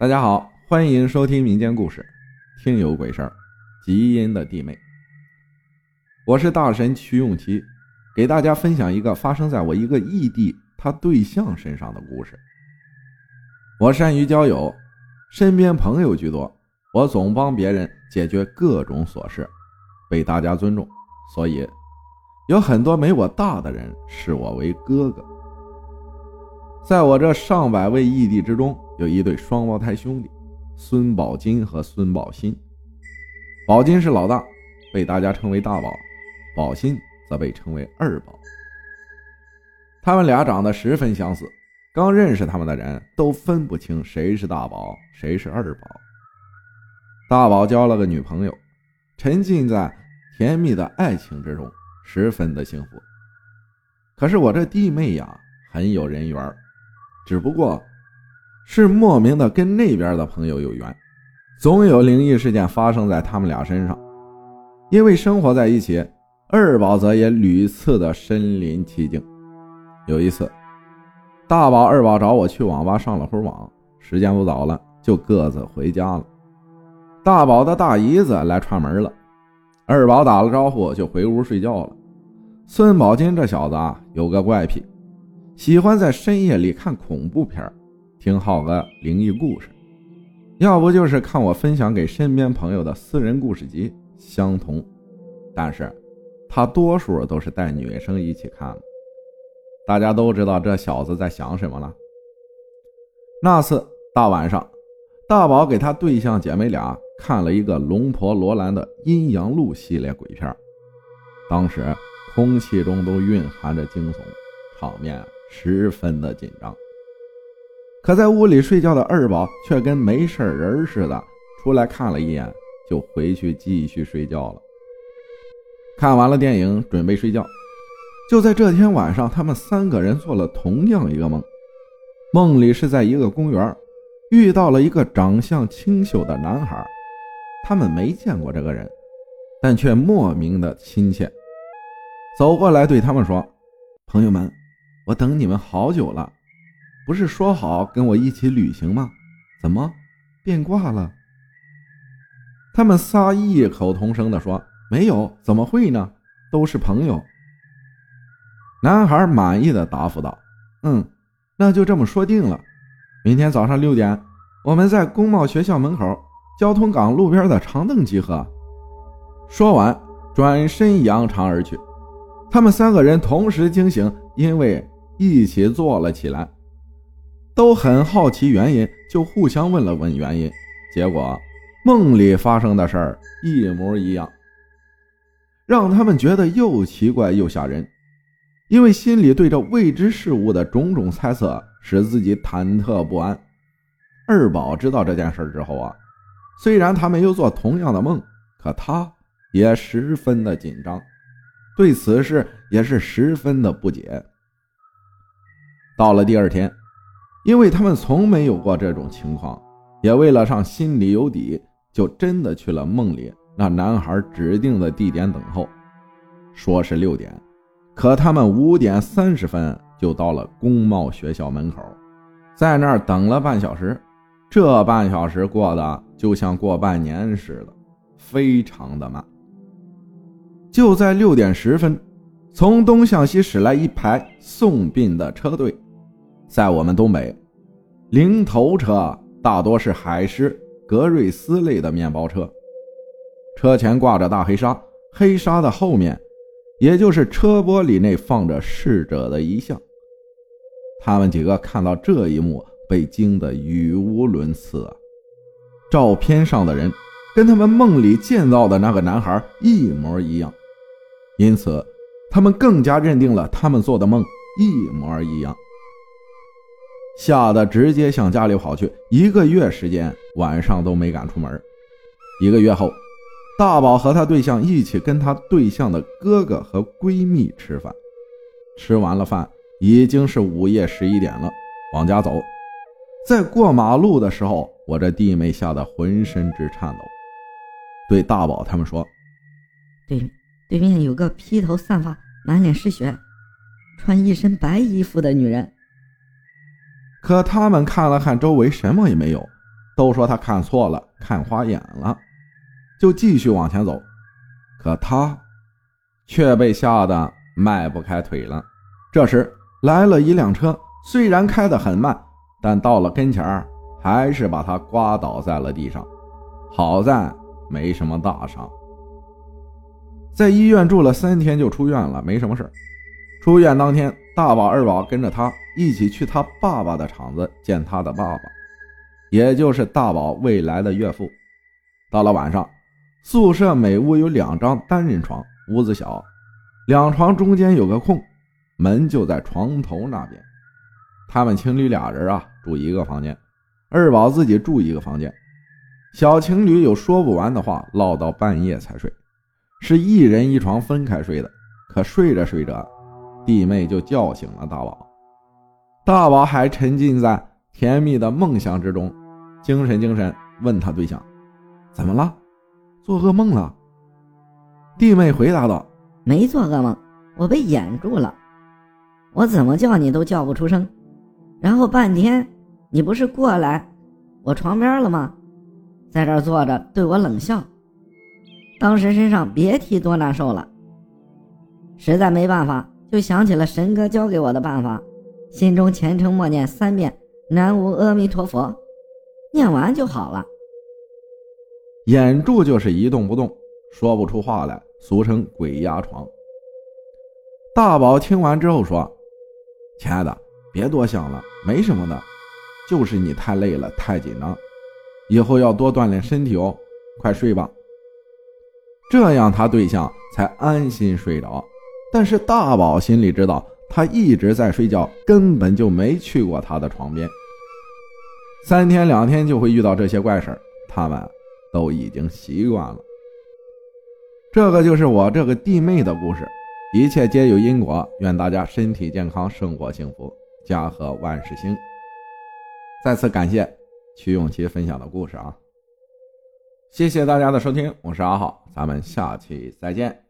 大家好，欢迎收听民间故事《听有鬼事儿》，吉阴的弟妹。我是大神曲永琪，给大家分享一个发生在我一个异地他对象身上的故事。我善于交友，身边朋友居多，我总帮别人解决各种琐事，被大家尊重，所以有很多没我大的人视我为哥哥。在我这上百位异地之中，有一对双胞胎兄弟，孙宝金和孙宝新。宝金是老大，被大家称为大宝；宝新则被称为二宝。他们俩长得十分相似，刚认识他们的人都分不清谁是大宝，谁是二宝。大宝交了个女朋友，沉浸在甜蜜的爱情之中，十分的幸福。可是我这弟妹呀，很有人缘。只不过，是莫名的跟那边的朋友有缘，总有灵异事件发生在他们俩身上。因为生活在一起，二宝则也屡次的身临其境。有一次，大宝、二宝找我去网吧上了会儿网，时间不早了，就各自回家了。大宝的大姨子来串门了，二宝打了招呼就回屋睡觉了。孙宝金这小子啊，有个怪癖。喜欢在深夜里看恐怖片听浩哥灵异故事，要不就是看我分享给身边朋友的私人故事集。相同，但是他多数都是带女生一起看的。大家都知道这小子在想什么了。那次大晚上，大宝给他对象姐妹俩看了一个龙婆罗兰的《阴阳路》系列鬼片，当时空气中都蕴含着惊悚场面。十分的紧张，可在屋里睡觉的二宝却跟没事人似的，出来看了一眼，就回去继续睡觉了。看完了电影，准备睡觉。就在这天晚上，他们三个人做了同样一个梦，梦里是在一个公园，遇到了一个长相清秀的男孩。他们没见过这个人，但却莫名的亲切，走过来对他们说：“朋友们。”我等你们好久了，不是说好跟我一起旅行吗？怎么变卦了？他们仨异口同声地说：“没有，怎么会呢？都是朋友。”男孩满意的答复道：“嗯，那就这么说定了。明天早上六点，我们在工贸学校门口交通岗路边的长凳集合。”说完，转身扬长而去。他们三个人同时惊醒，因为。一起坐了起来，都很好奇原因，就互相问了问原因。结果梦里发生的事儿一模一样，让他们觉得又奇怪又吓人。因为心里对着未知事物的种种猜测，使自己忐忑不安。二宝知道这件事之后啊，虽然他没有做同样的梦，可他也十分的紧张，对此事也是十分的不解。到了第二天，因为他们从没有过这种情况，也为了让心里有底，就真的去了梦里那男孩指定的地点等候。说是六点，可他们五点三十分就到了工贸学校门口，在那儿等了半小时。这半小时过得就像过半年似的，非常的慢。就在六点十分，从东向西驶来一排送殡的车队。在我们东北，零头车大多是海狮、格瑞斯类的面包车，车前挂着大黑纱，黑纱的后面，也就是车玻璃内放着逝者的遗像。他们几个看到这一幕，被惊得语无伦次啊！照片上的人跟他们梦里见到的那个男孩一模一样，因此他们更加认定了他们做的梦一模一样。吓得直接向家里跑去，一个月时间晚上都没敢出门。一个月后，大宝和他对象一起跟他对象的哥哥和闺蜜吃饭，吃完了饭已经是午夜十一点了，往家走，在过马路的时候，我这弟妹吓得浑身直颤抖，对大宝他们说：“对，对面有个披头散发、满脸是血、穿一身白衣服的女人。”可他们看了看周围，什么也没有，都说他看错了，看花眼了，就继续往前走。可他却被吓得迈不开腿了。这时来了一辆车，虽然开得很慢，但到了跟前还是把他刮倒在了地上。好在没什么大伤。在医院住了三天就出院了，没什么事出院当天，大宝、二宝跟着他一起去他爸爸的厂子见他的爸爸。也就是大宝未来的岳父。到了晚上，宿舍每屋有两张单人床，屋子小，两床中间有个空，门就在床头那边。他们情侣俩人啊，住一个房间，二宝自己住一个房间。小情侣有说不完的话，唠到半夜才睡，是一人一床分开睡的。可睡着睡着，弟妹就叫醒了大宝，大宝还沉浸在。甜蜜的梦想之中，精神精神问他对象：“怎么了？做噩梦了？”弟妹回答道：“没做噩梦，我被掩住了。我怎么叫你都叫不出声。然后半天，你不是过来我床边了吗？在这坐着对我冷笑。当时身上别提多难受了。实在没办法，就想起了神哥教给我的办法，心中虔诚默念三遍。”南无阿弥陀佛，念完就好了。眼住就是一动不动，说不出话来，俗称鬼压床。大宝听完之后说：“亲爱的，别多想了，没什么的，就是你太累了，太紧张，以后要多锻炼身体哦，快睡吧。”这样他对象才安心睡着。但是大宝心里知道。他一直在睡觉，根本就没去过他的床边。三天两天就会遇到这些怪事他们都已经习惯了。这个就是我这个弟妹的故事，一切皆有因果。愿大家身体健康，生活幸福，家和万事兴。再次感谢曲永琪分享的故事啊！谢谢大家的收听，我是阿浩，咱们下期再见。